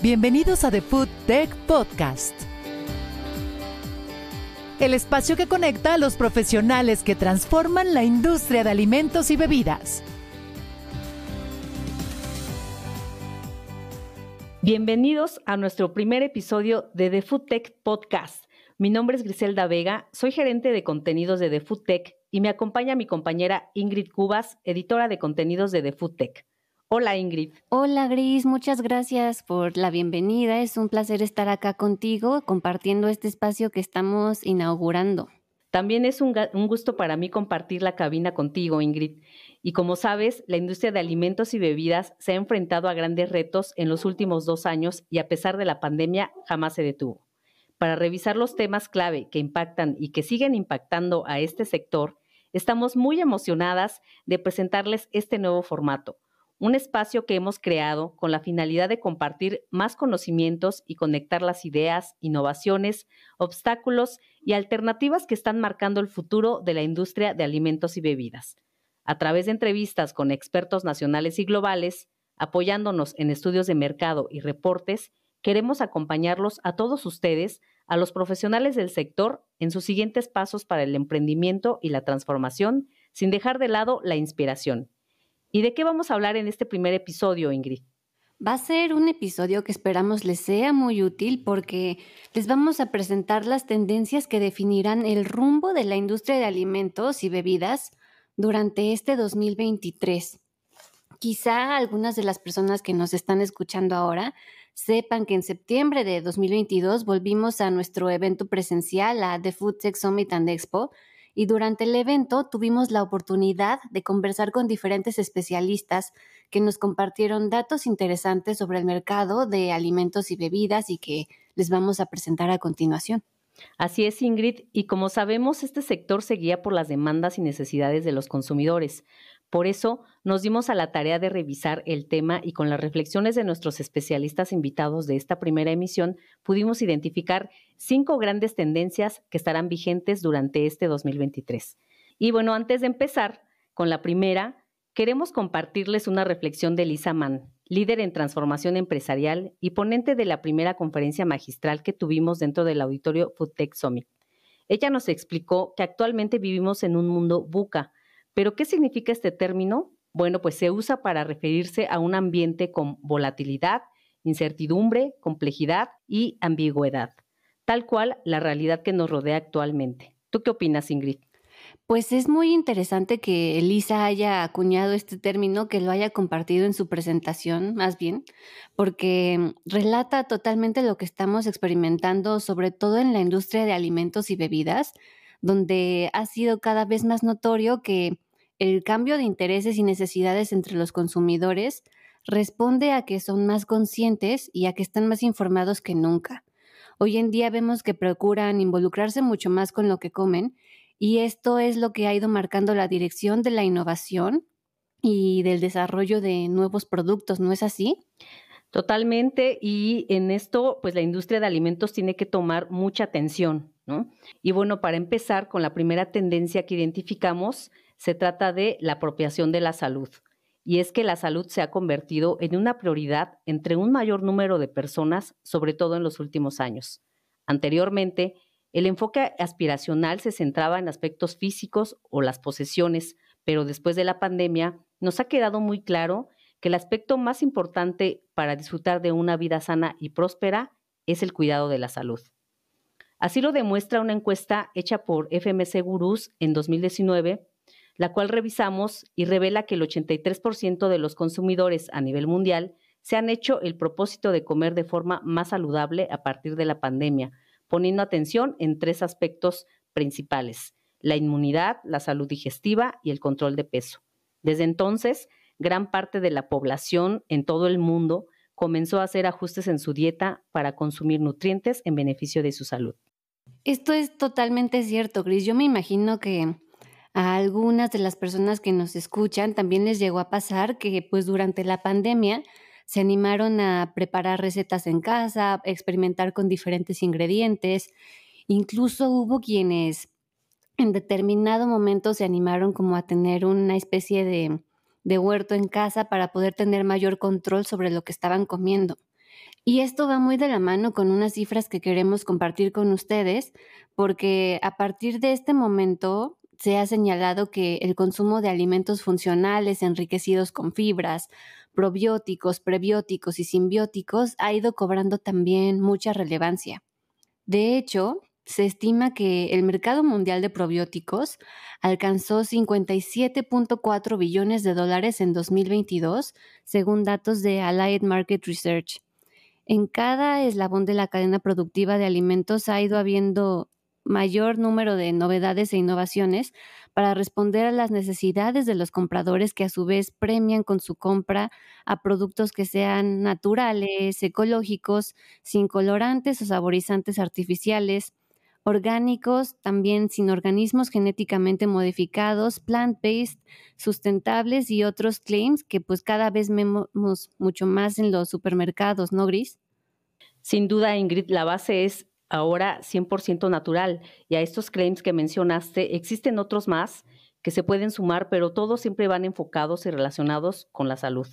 Bienvenidos a The Food Tech Podcast. El espacio que conecta a los profesionales que transforman la industria de alimentos y bebidas. Bienvenidos a nuestro primer episodio de The Food Tech Podcast. Mi nombre es Griselda Vega, soy gerente de contenidos de The Food Tech y me acompaña mi compañera Ingrid Cubas, editora de contenidos de The Food Tech. Hola Ingrid. Hola Gris, muchas gracias por la bienvenida. Es un placer estar acá contigo compartiendo este espacio que estamos inaugurando. También es un, gusto para mí compartir la cabina contigo, Ingrid. Y como sabes, la industria de alimentos y bebidas se ha enfrentado a grandes retos en los últimos dos años y a pesar de la pandemia jamás se detuvo. Para revisar los temas clave que impactan y que siguen impactando a este sector, estamos muy emocionadas de presentarles este nuevo formato un espacio que hemos creado con la finalidad de compartir más conocimientos y conectar las ideas, innovaciones, obstáculos y alternativas que están marcando el futuro de la industria de alimentos y bebidas. A través de entrevistas con expertos nacionales y globales, apoyándonos en estudios de mercado y reportes, queremos acompañarlos a todos ustedes, a los profesionales del sector, en sus siguientes pasos para el emprendimiento y la transformación, sin dejar de lado la inspiración. ¿Y de qué vamos a hablar en este primer episodio, Ingrid? Va a ser un episodio que esperamos les sea muy útil porque les vamos a presentar las tendencias que definirán el rumbo de la industria de alimentos y bebidas durante este 2023. Quizá algunas de las personas que nos están escuchando ahora sepan que en septiembre de 2022 volvimos a nuestro evento presencial, a The Food Tech Summit and Expo, y durante el evento tuvimos la oportunidad de conversar con diferentes especialistas que nos compartieron datos interesantes sobre el mercado de alimentos y bebidas y que les vamos a presentar a continuación. Así es, Ingrid, y como sabemos, este sector se guía por las demandas y necesidades de los consumidores. Por eso nos dimos a la tarea de revisar el tema y con las reflexiones de nuestros especialistas invitados de esta primera emisión pudimos identificar cinco grandes tendencias que estarán vigentes durante este 2023. Y bueno, antes de empezar con la primera, queremos compartirles una reflexión de Lisa Mann, líder en transformación empresarial y ponente de la primera conferencia magistral que tuvimos dentro del auditorio FoodTech Summit. Ella nos explicó que actualmente vivimos en un mundo buca, pero ¿qué significa este término? Bueno, pues se usa para referirse a un ambiente con volatilidad, incertidumbre, complejidad y ambigüedad, tal cual la realidad que nos rodea actualmente. ¿Tú qué opinas, Ingrid? Pues es muy interesante que Elisa haya acuñado este término, que lo haya compartido en su presentación, más bien, porque relata totalmente lo que estamos experimentando, sobre todo en la industria de alimentos y bebidas, donde ha sido cada vez más notorio que el cambio de intereses y necesidades entre los consumidores responde a que son más conscientes y a que están más informados que nunca. Hoy en día vemos que procuran involucrarse mucho más con lo que comen y esto es lo que ha ido marcando la dirección de la innovación y del desarrollo de nuevos productos, ¿no es así? Totalmente, y en esto, pues la industria de alimentos tiene que tomar mucha atención, ¿no? Y bueno, para empezar con la primera tendencia que identificamos, se trata de la apropiación de la salud. Y es que la salud se ha convertido en una prioridad entre un mayor número de personas, sobre todo en los últimos años. Anteriormente, el enfoque aspiracional se centraba en aspectos físicos o las posesiones, pero después de la pandemia nos ha quedado muy claro que el aspecto más importante para disfrutar de una vida sana y próspera es el cuidado de la salud. Así lo demuestra una encuesta hecha por FMC Gurús en 2019 la cual revisamos y revela que el 83% de los consumidores a nivel mundial se han hecho el propósito de comer de forma más saludable a partir de la pandemia, poniendo atención en tres aspectos principales, la inmunidad, la salud digestiva y el control de peso. Desde entonces, gran parte de la población en todo el mundo comenzó a hacer ajustes en su dieta para consumir nutrientes en beneficio de su salud. Esto es totalmente cierto, Gris. Yo me imagino que a algunas de las personas que nos escuchan también les llegó a pasar que pues durante la pandemia se animaron a preparar recetas en casa, experimentar con diferentes ingredientes. Incluso hubo quienes en determinado momento se animaron como a tener una especie de, de huerto en casa para poder tener mayor control sobre lo que estaban comiendo. Y esto va muy de la mano con unas cifras que queremos compartir con ustedes, porque a partir de este momento se ha señalado que el consumo de alimentos funcionales enriquecidos con fibras, probióticos, prebióticos y simbióticos ha ido cobrando también mucha relevancia. De hecho, se estima que el mercado mundial de probióticos alcanzó 57.4 billones de dólares en 2022, según datos de Allied Market Research. En cada eslabón de la cadena productiva de alimentos ha ido habiendo mayor número de novedades e innovaciones para responder a las necesidades de los compradores que a su vez premian con su compra a productos que sean naturales, ecológicos, sin colorantes o saborizantes artificiales, orgánicos, también sin organismos genéticamente modificados, plant-based, sustentables y otros claims que pues cada vez vemos mucho más en los supermercados, ¿no, Gris? Sin duda, Ingrid, la base es ahora 100% natural y a estos claims que mencionaste existen otros más que se pueden sumar, pero todos siempre van enfocados y relacionados con la salud.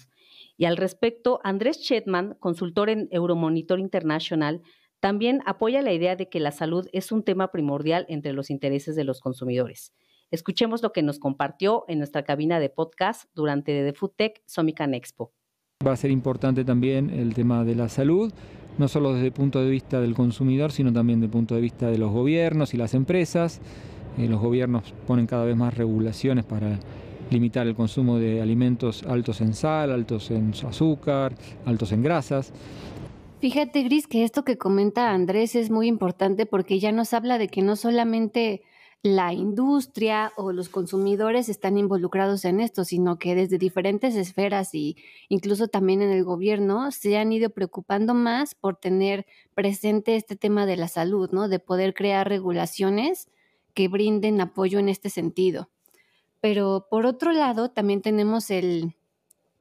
Y al respecto, Andrés Chetman, consultor en Euromonitor International, también apoya la idea de que la salud es un tema primordial entre los intereses de los consumidores. Escuchemos lo que nos compartió en nuestra cabina de podcast durante The Food Tech Somican Expo. Va a ser importante también el tema de la salud, no solo desde el punto de vista del consumidor, sino también desde el punto de vista de los gobiernos y las empresas. Eh, los gobiernos ponen cada vez más regulaciones para limitar el consumo de alimentos altos en sal, altos en azúcar, altos en grasas. Fíjate, Gris, que esto que comenta Andrés es muy importante porque ya nos habla de que no solamente la industria o los consumidores están involucrados en esto, sino que desde diferentes esferas y incluso también en el gobierno se han ido preocupando más por tener presente este tema de la salud, ¿no? De poder crear regulaciones que brinden apoyo en este sentido. Pero por otro lado, también tenemos el,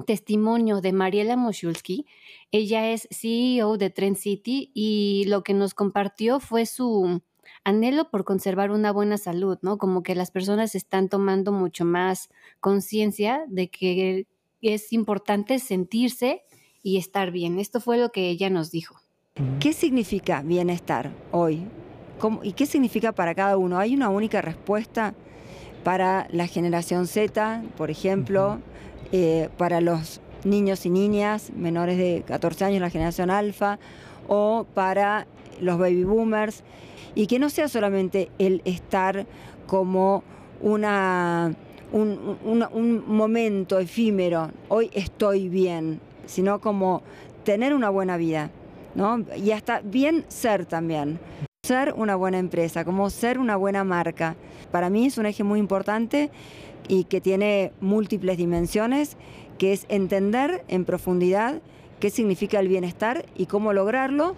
testimonio de Mariela Moshulski. Ella es CEO de Trend City y lo que nos compartió fue su anhelo por conservar una buena salud, ¿no? Como que las personas están tomando mucho más conciencia de que es importante sentirse y estar bien. Esto fue lo que ella nos dijo. ¿Qué significa bienestar hoy? ¿Y qué significa para cada uno? ¿Hay una única respuesta para la generación Z, por ejemplo? Eh, para los niños y niñas menores de 14 años, la generación alfa, o para los baby boomers, y que no sea solamente el estar como una, un, un momento efímero, hoy estoy bien, sino como tener una buena vida, ¿no? Y hasta bien ser también ser una buena empresa, como ser una buena marca. Para mí es un eje muy importante y que tiene múltiples dimensiones, que es entender en profundidad qué significa el bienestar y cómo lograrlo.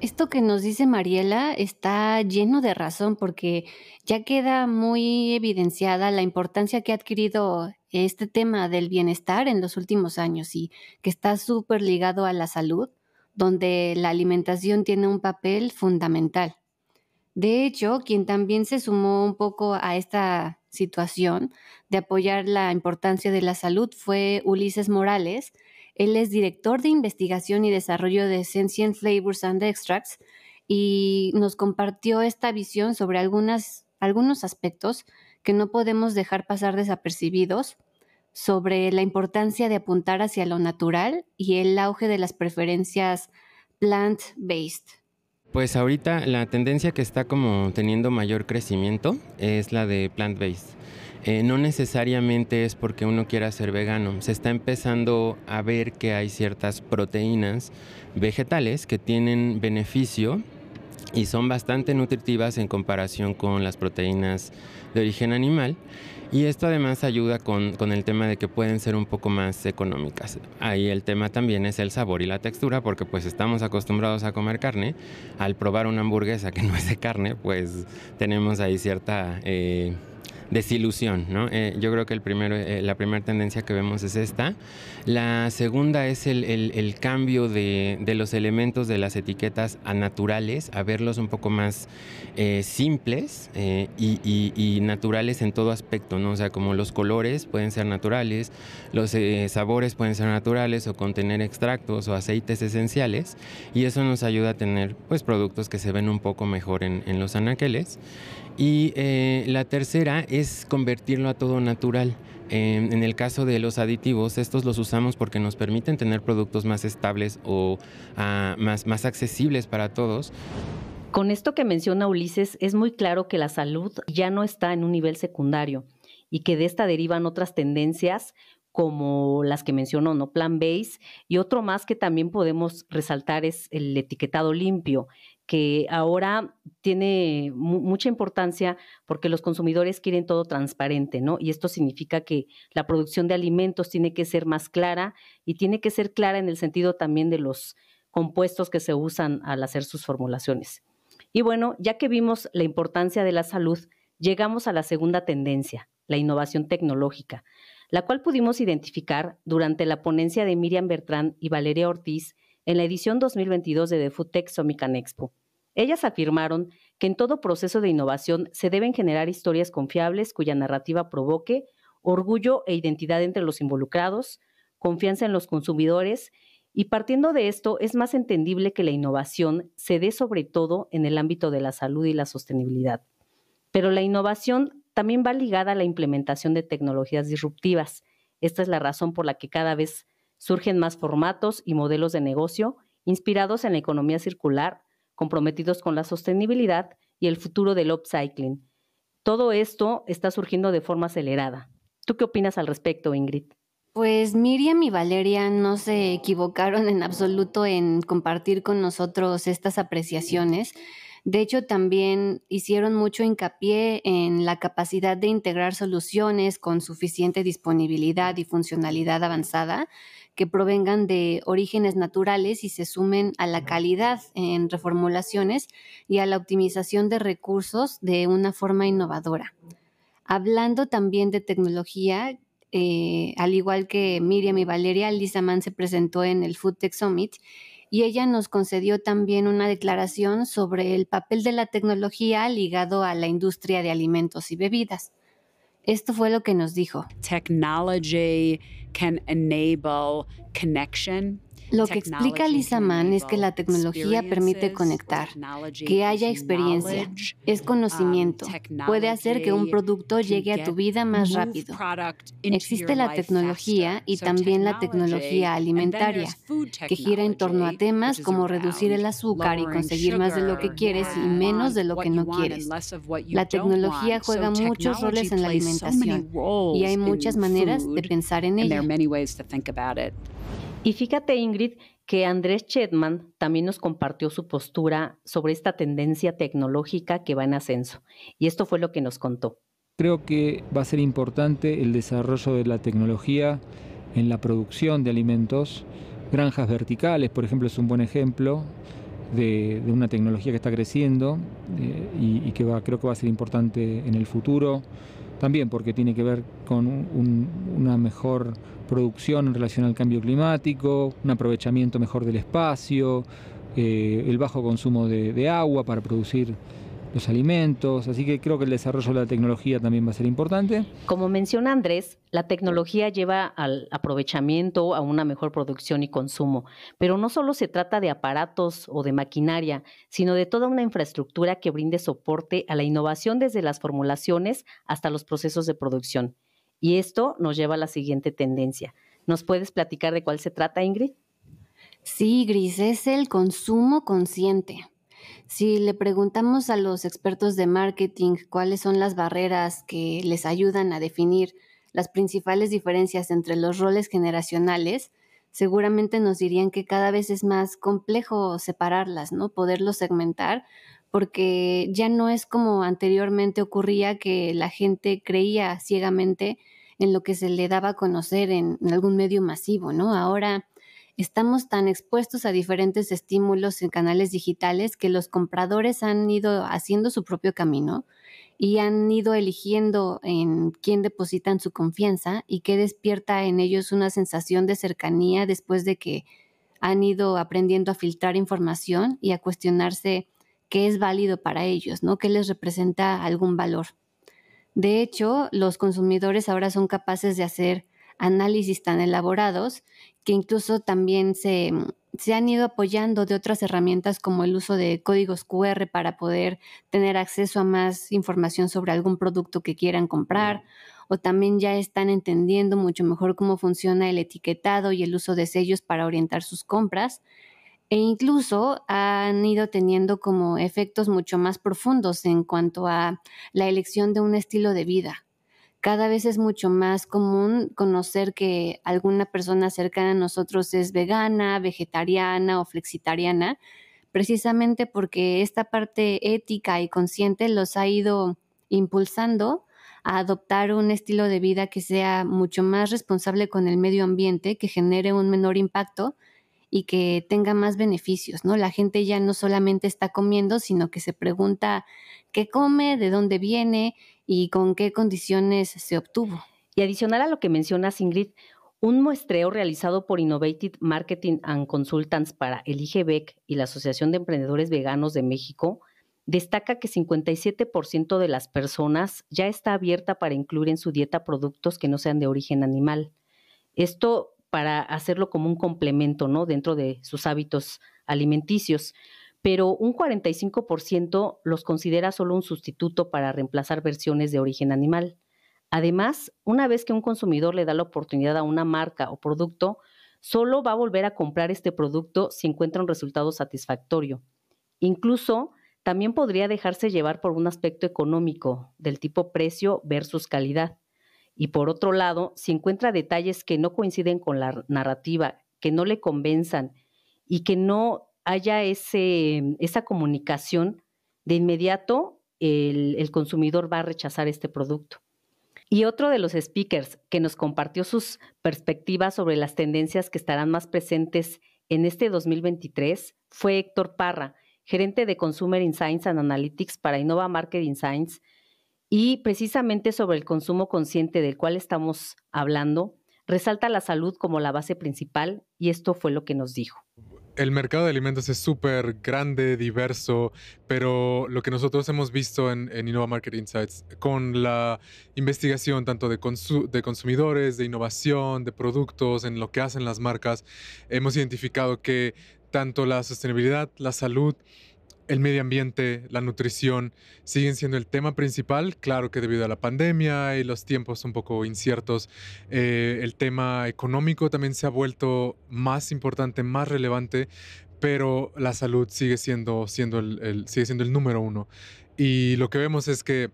Esto que nos dice Mariela está lleno de razón porque ya queda muy evidenciada la importancia que ha adquirido este tema del bienestar en los últimos años y que está súper ligado a la salud, donde la alimentación tiene un papel fundamental. De hecho, quien también se sumó un poco a esta situación de apoyar la importancia de la salud fue Ulises Morales. Él es director de investigación y desarrollo de Sentient Flavors and Extracts y nos compartió esta visión sobre algunos aspectos que no podemos dejar pasar desapercibidos sobre la importancia de apuntar hacia lo natural y el auge de las preferencias plant-based. Pues ahorita la tendencia que está como teniendo mayor crecimiento es la de plant-based. Eh, no necesariamente es porque uno quiera ser vegano, se está empezando a ver que hay ciertas proteínas vegetales que tienen beneficio y son bastante nutritivas en comparación con las proteínas de origen animal. Y esto además ayuda con, con, el tema de que pueden ser un poco más económicas. Ahí el tema también es el sabor y la textura, porque pues estamos acostumbrados a comer carne. Al probar una hamburguesa que no es de carne, pues tenemos ahí cierta... Eh, desilusión, ¿no? Eh, yo creo que el primero, eh, la primera tendencia que vemos es esta. La segunda es el, cambio de, los elementos de las etiquetas a naturales, a verlos un poco más eh, simples y, naturales en todo aspecto, ¿no? O sea, como los colores pueden ser naturales, los sabores pueden ser naturales o contener extractos o aceites esenciales y eso nos ayuda a tener pues productos que se ven un poco mejor en, en los anaqueles. Y eh, la tercera es convertirlo a todo natural. en el caso de los aditivos, estos los usamos porque nos permiten tener productos más estables o ah, más, más accesibles para todos. Con esto que menciona Ulises, es muy claro que la salud ya no está en un nivel secundario y que de esta derivan otras tendencias como las que mencionó, ¿no? Plan base y otro más que también podemos resaltar es el etiquetado limpio, que ahora tiene mucha importancia porque los consumidores quieren todo transparente, ¿no? Y esto significa que la producción de alimentos tiene que ser más clara y tiene que ser clara en el sentido también de los compuestos que se usan al hacer sus formulaciones. Y bueno, ya que vimos la importancia de la salud, llegamos a la segunda tendencia, la innovación tecnológica, la cual pudimos identificar durante la ponencia de Miriam Bertrán y Valeria Ortiz en la edición 2022 de The Food Tech Summit Expo. Ellas afirmaron que en todo proceso de innovación se deben generar historias confiables cuya narrativa provoque orgullo e identidad entre los involucrados, confianza en los consumidores y partiendo de esto es más entendible que la innovación se dé sobre todo en el ámbito de la salud y la sostenibilidad. Pero la innovación también va ligada a la implementación de tecnologías disruptivas. Esta es la razón por la que cada vez Surgen más formatos y modelos de negocio inspirados en la economía circular, comprometidos con la sostenibilidad y el futuro del upcycling. Todo esto está surgiendo de forma acelerada. ¿Tú qué opinas al respecto, Ingrid? Pues Miriam y Valeria no se equivocaron en absoluto en compartir con nosotros estas apreciaciones. De hecho, también hicieron mucho hincapié en la capacidad de integrar soluciones con suficiente disponibilidad y funcionalidad avanzada que provengan de orígenes naturales y se sumen a la calidad en reformulaciones y a la optimización de recursos de una forma innovadora. Hablando también de tecnología, eh, al igual que Miriam y Valeria, Lisa Mann se presentó en el Food Tech Summit y ella nos concedió también una declaración sobre el papel de la tecnología ligado a la industria de alimentos y bebidas. Esto fue lo que nos dijo. Technology can enable connection lo que explica Lisa Mann es que la tecnología permite conectar, que haya experiencia, es conocimiento, puede hacer que un producto llegue a tu vida más rápido. Existe la tecnología y también la tecnología alimentaria, que gira en torno a temas como reducir el azúcar y conseguir más de lo que quieres y menos de lo que no quieres. La tecnología juega muchos roles en la alimentación y hay muchas maneras de pensar en ella. Y fíjate, Ingrid, que Andrés Chetman también nos compartió su postura sobre esta tendencia tecnológica que va en ascenso. Y esto fue lo que nos contó. Creo que va a ser importante el desarrollo de la tecnología en la producción de alimentos. Granjas verticales, por ejemplo, es un buen ejemplo de, una tecnología que está creciendo eh, y, que creo que va a ser importante en el futuro. También porque tiene que ver con una mejor producción en relación al cambio climático, un aprovechamiento mejor del espacio, eh, el bajo consumo de, agua para producir los alimentos, así que creo que el desarrollo de la tecnología también va a ser importante. Como menciona Andrés, la tecnología lleva al aprovechamiento, a una mejor producción y consumo, pero no solo se trata de aparatos o de maquinaria, sino de toda una infraestructura que brinde soporte a la innovación desde las formulaciones hasta los procesos de producción. Y esto nos lleva a la siguiente tendencia. ¿Nos puedes platicar de cuál se trata, Ingrid? Sí, Gris, es el consumo consciente. Si le preguntamos a los expertos de marketing cuáles son las barreras que les ayudan a definir las principales diferencias entre los roles generacionales, seguramente nos dirían que cada vez es más complejo separarlas, ¿no? Poderlos segmentar, porque ya no es como anteriormente ocurría que la gente creía ciegamente en lo que se le daba a conocer en, algún medio masivo, ¿no? Ahora estamos tan expuestos a diferentes estímulos en canales digitales que los compradores han ido haciendo su propio camino y han ido eligiendo en quién depositan su confianza y qué despierta en ellos una sensación de cercanía después de que han ido aprendiendo a filtrar información y a cuestionarse qué es válido para ellos, ¿no? ¿Qué les representa algún valor? De hecho, los consumidores ahora son capaces de hacer análisis tan elaborados que incluso también se, se han ido apoyando de otras herramientas como el uso de códigos QR para poder tener acceso a más información sobre algún producto que quieran comprar o también ya están entendiendo mucho mejor cómo funciona el etiquetado y el uso de sellos para orientar sus compras e incluso han ido teniendo como efectos mucho más profundos en cuanto a la elección de un estilo de vida. Cada vez es mucho más común conocer que alguna persona cercana a nosotros es vegana, vegetariana o flexitariana, precisamente porque esta parte ética y consciente los ha ido impulsando a adoptar un estilo de vida que sea mucho más responsable con el medio ambiente, que genere un menor impacto y que tenga más beneficios, ¿no? La gente ya no solamente está comiendo, sino que se pregunta qué come, de dónde viene y con qué condiciones se obtuvo. Y adicional a lo que menciona Ingrid, un muestreo realizado por Innovative Marketing and Consultants para el IGBEC y la Asociación de Emprendedores Veganos de México destaca que 57% de las personas ya está abierta para incluir en su dieta productos que no sean de origen animal. Esto para hacerlo como un complemento, ¿no? Dentro de sus hábitos alimenticios. Pero un 45% los considera solo un sustituto para reemplazar versiones de origen animal. Además, una vez que un consumidor le da la oportunidad a una marca o producto, solo va a volver a comprar este producto si encuentra un resultado satisfactorio. Incluso también podría dejarse llevar por un aspecto económico del tipo precio versus calidad. Y por otro lado, si encuentra detalles que no coinciden con la narrativa, que no le convenzan y que no haya ese, esa comunicación, de inmediato el, el consumidor va a rechazar este producto. Y otro de los speakers que nos compartió sus perspectivas sobre las tendencias que estarán más presentes en este 2023 fue Héctor Parra, gerente de Consumer Insights and Analytics para Innova Marketing Science, y precisamente sobre el consumo consciente del cual estamos hablando, resalta la salud como la base principal y esto fue lo que nos dijo. El mercado de alimentos es súper grande, diverso, pero lo que nosotros hemos visto en, Innova Market Insights con la investigación tanto de, consumidores, de innovación, de productos, en lo que hacen las marcas, hemos identificado que tanto la sostenibilidad, la salud, el medio ambiente, la nutrición siguen siendo el tema principal. Claro que debido a la pandemia y los tiempos un poco inciertos, eh, el tema económico también se ha vuelto más importante, más relevante, pero la salud sigue siendo, siendo el, sigue siendo el número uno. Y lo que vemos es que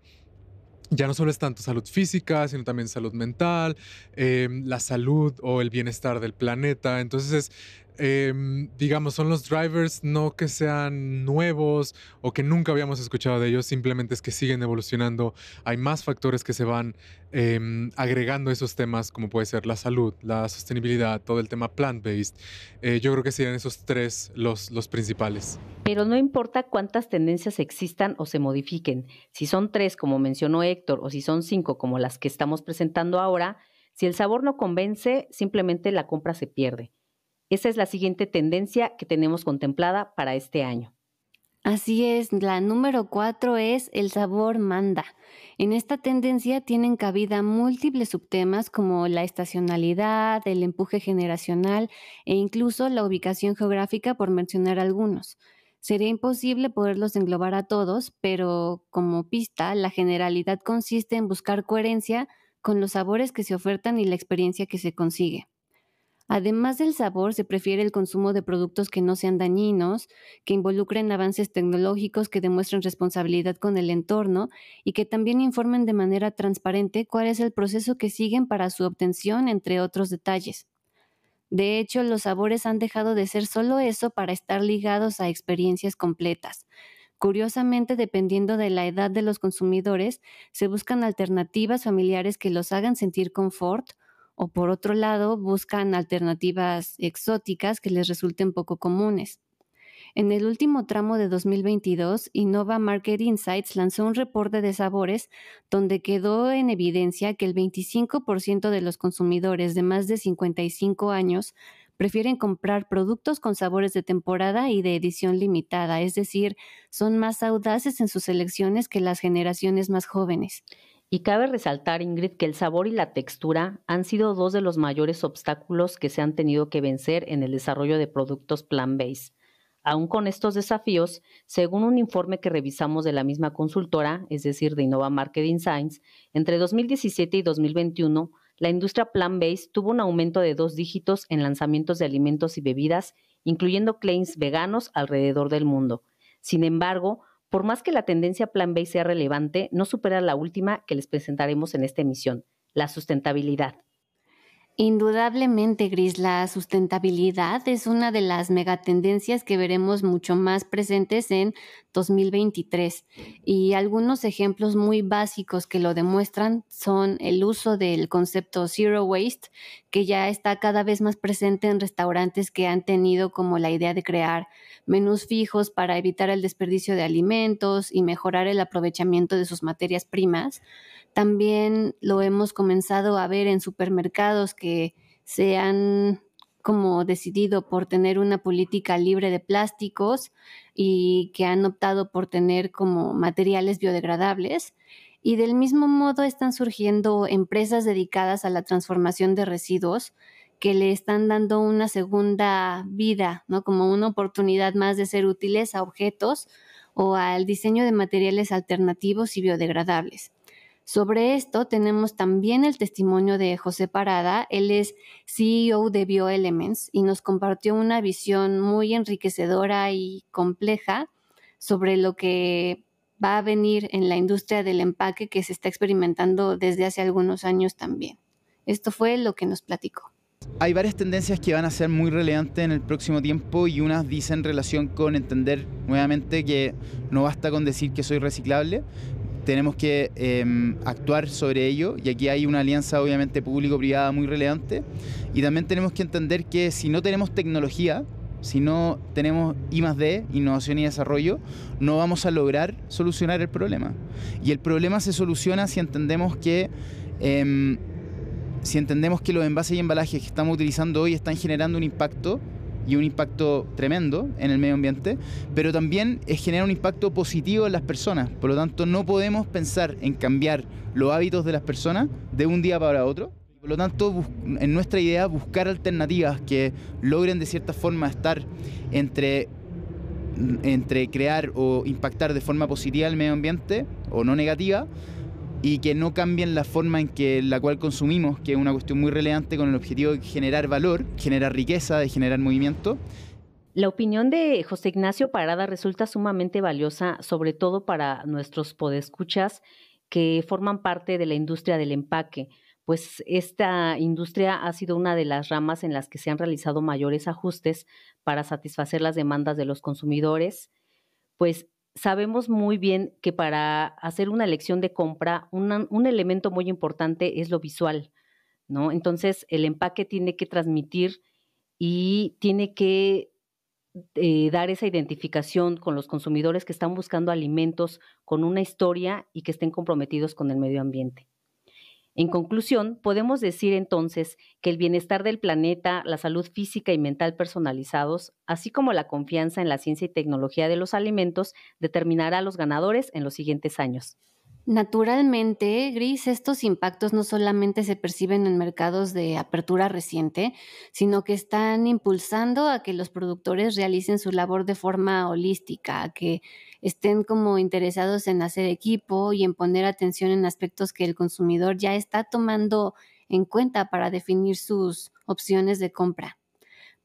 ya no solo es tanto salud física, sino también salud mental, eh, la salud o el bienestar del planeta. Entonces es, Em, digamos, son los drivers no que sean nuevos o que nunca habíamos escuchado de ellos, simplemente es que siguen evolucionando. Hay más factores que se van em, agregando a esos temas, como puede ser la salud, la sostenibilidad, todo el tema plant-based. Eh, yo creo que serían esos tres los, los principales. Pero no importa cuántas tendencias existan o se modifiquen, si son tres, como mencionó Héctor, o si son cinco, como las que estamos presentando ahora, si el sabor no convence, simplemente la compra se pierde. Esa es la siguiente tendencia que tenemos contemplada para este año. Así es, la número cuatro es el sabor manda. En esta tendencia tienen cabida múltiples subtemas como la estacionalidad, el empuje generacional e incluso la ubicación geográfica, por mencionar algunos. Sería imposible poderlos englobar a todos, pero como pista, la generalidad consiste en buscar coherencia con los sabores que se ofertan y la experiencia que se consigue. Además del sabor, se prefiere el consumo de productos que no sean dañinos, que involucren avances tecnológicos que demuestren responsabilidad con el entorno y que también informen de manera transparente cuál es el proceso que siguen para su obtención, entre otros detalles. De hecho, los sabores han dejado de ser solo eso para estar ligados a experiencias completas. Curiosamente, dependiendo de la edad de los consumidores, se buscan alternativas familiares que los hagan sentir confort o por otro lado buscan alternativas exóticas que les resulten poco comunes. En el último tramo de 2022, Innova Market Insights lanzó un reporte de sabores donde quedó en evidencia que el 25% de los consumidores de más de 55 años prefieren comprar productos con sabores de temporada y de edición limitada, es decir, son más audaces en sus elecciones que las generaciones más jóvenes. Y cabe resaltar, Ingrid, que el sabor y la textura han sido dos de los mayores obstáculos que se han tenido que vencer en el desarrollo de productos plant-based. Aún con estos desafíos, según un informe que revisamos de la misma consultora, es decir, de Innova Marketing Science, entre 2017 y 2021, la industria plant-based tuvo un aumento de dos dígitos en lanzamientos de alimentos y bebidas, incluyendo claims veganos alrededor del mundo. Sin embargo, por más que la tendencia plant-based sea relevante, no supera la última que les presentaremos en esta emisión, la sustentabilidad. Indudablemente, Gris, la sustentabilidad es una de las megatendencias que veremos mucho más presentes en 2023. Y algunos ejemplos muy básicos que lo demuestran son el uso del concepto zero waste, que ya está cada vez más presente en restaurantes que han tenido como la idea de crear menús fijos para evitar el desperdicio de alimentos y mejorar el aprovechamiento de sus materias primas también lo hemos comenzado a ver en supermercados que se han como decidido por tener una política libre de plásticos y que han optado por tener como materiales biodegradables. Y del mismo modo están surgiendo empresas dedicadas a la transformación de residuos que le están dando una segunda vida, ¿no? Como una oportunidad más de ser útiles a objetos o al diseño de materiales alternativos y biodegradables. Sobre esto tenemos también el testimonio de José Parada. Él es CEO de BioElements y nos compartió una visión muy enriquecedora y compleja sobre lo que va a venir en la industria del empaque que se está experimentando desde hace algunos años también. Esto fue lo que nos platicó. Hay varias tendencias que van a ser muy relevantes en el próximo tiempo y unas dicen relación con entender nuevamente que no basta con decir que soy reciclable, tenemos que em, actuar sobre ello y aquí hay una alianza obviamente público-privada muy relevante y también tenemos que entender que si no tenemos tecnología, si no tenemos I D, innovación y desarrollo, no vamos a lograr solucionar el problema. Y el problema se soluciona si entendemos que em, si entendemos que los envases y embalajes que estamos utilizando hoy están generando un impacto y un impacto tremendo en el medio ambiente, pero también es generar un impacto positivo en las personas. Por lo tanto, no podemos pensar en cambiar los hábitos de las personas de un día para otro. Por lo tanto, en nuestra idea, buscar alternativas que logren de cierta forma estar entre entre crear o impactar de forma positiva el medio ambiente o no negativa y que no cambien la forma en que la cual consumimos, que es una cuestión muy relevante con el objetivo de generar valor, generar riqueza, de generar movimiento. La opinión de José Ignacio Parada resulta sumamente valiosa, sobre todo para nuestros podescuchas que forman parte de la industria del empaque, pues esta industria ha sido una de las ramas en las que se han realizado mayores ajustes para satisfacer las demandas de los consumidores, pues sabemos muy bien que para hacer una elección de compra, un elemento muy importante es lo visual, ¿no? Entonces, el empaque tiene que transmitir y tiene que eh, dar esa identificación con los consumidores que están buscando alimentos con una historia y que estén comprometidos con el medio ambiente. En conclusión, podemos decir entonces que el bienestar del planeta, la salud física y mental personalizados, así como la confianza en la ciencia y tecnología de los alimentos, determinará a los ganadores en los siguientes años. Naturalmente, Gris, estos impactos no solamente se perciben en mercados de apertura reciente, sino que están impulsando a que los productores realicen su labor de forma holística, a que estén como interesados en hacer equipo y en poner atención en aspectos que el consumidor ya está tomando en cuenta para definir sus opciones de compra.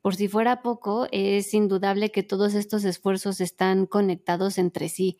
Por si fuera poco, es indudable que todos estos esfuerzos están conectados entre sí,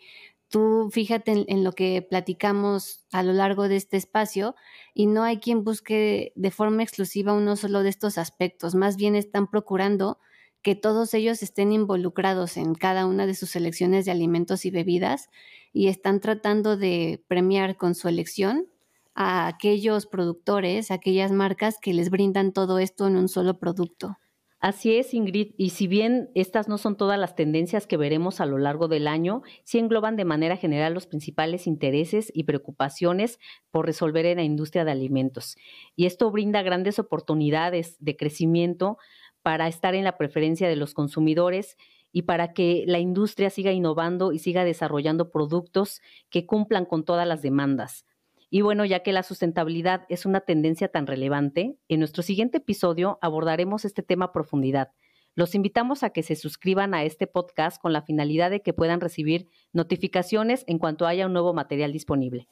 tú fíjate en, lo que platicamos a lo largo de este espacio y no hay quien busque de forma exclusiva uno solo de estos aspectos, más bien están procurando que todos ellos estén involucrados en cada una de sus elecciones de alimentos y bebidas y están tratando de premiar con su elección a aquellos productores, aquellas marcas que les brindan todo esto en un solo producto. Así es, Ingrid, y si bien estas no son todas las tendencias que veremos a lo largo del año, sí engloban de manera general los principales intereses y preocupaciones por resolver en la industria de alimentos. Y esto brinda grandes oportunidades de crecimiento para estar en la preferencia de los consumidores y para que la industria siga innovando y siga desarrollando productos que cumplan con todas las demandas. Y bueno, ya que la sustentabilidad es una tendencia tan relevante, en nuestro siguiente episodio abordaremos este tema a profundidad. Los invitamos a que se suscriban a este podcast con la finalidad de que puedan recibir notificaciones en cuanto haya un nuevo material disponible.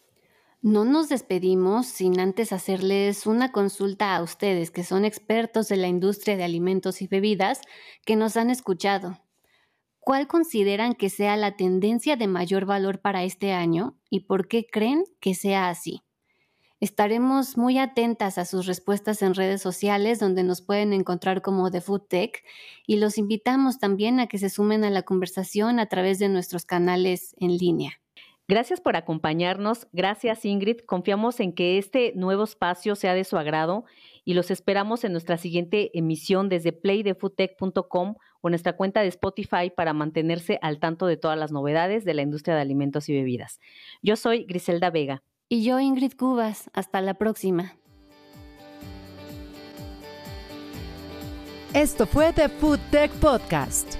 No nos despedimos sin antes hacerles una consulta a ustedes, que son expertos de la industria de alimentos y bebidas, que nos han escuchado. ¿Cuál consideran que sea la tendencia de mayor valor para este año y por qué creen que sea así? Estaremos muy atentas a sus respuestas en redes sociales donde nos pueden encontrar como The Food Tech y los invitamos también a que se sumen a la conversación a través de nuestros canales en línea. Gracias por acompañarnos. Gracias Ingrid. Confiamos en que este nuevo espacio sea de su agrado y los esperamos en nuestra siguiente emisión desde playdefoodtech.com o nuestra cuenta de Spotify para mantenerse al tanto de todas las novedades de la industria de alimentos y bebidas. Yo soy Griselda Vega. Y yo Ingrid Cubas. Hasta la próxima. Esto fue The Food Tech Podcast.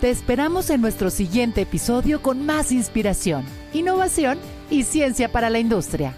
Te esperamos en nuestro siguiente episodio con más inspiración, innovación y ciencia para la industria.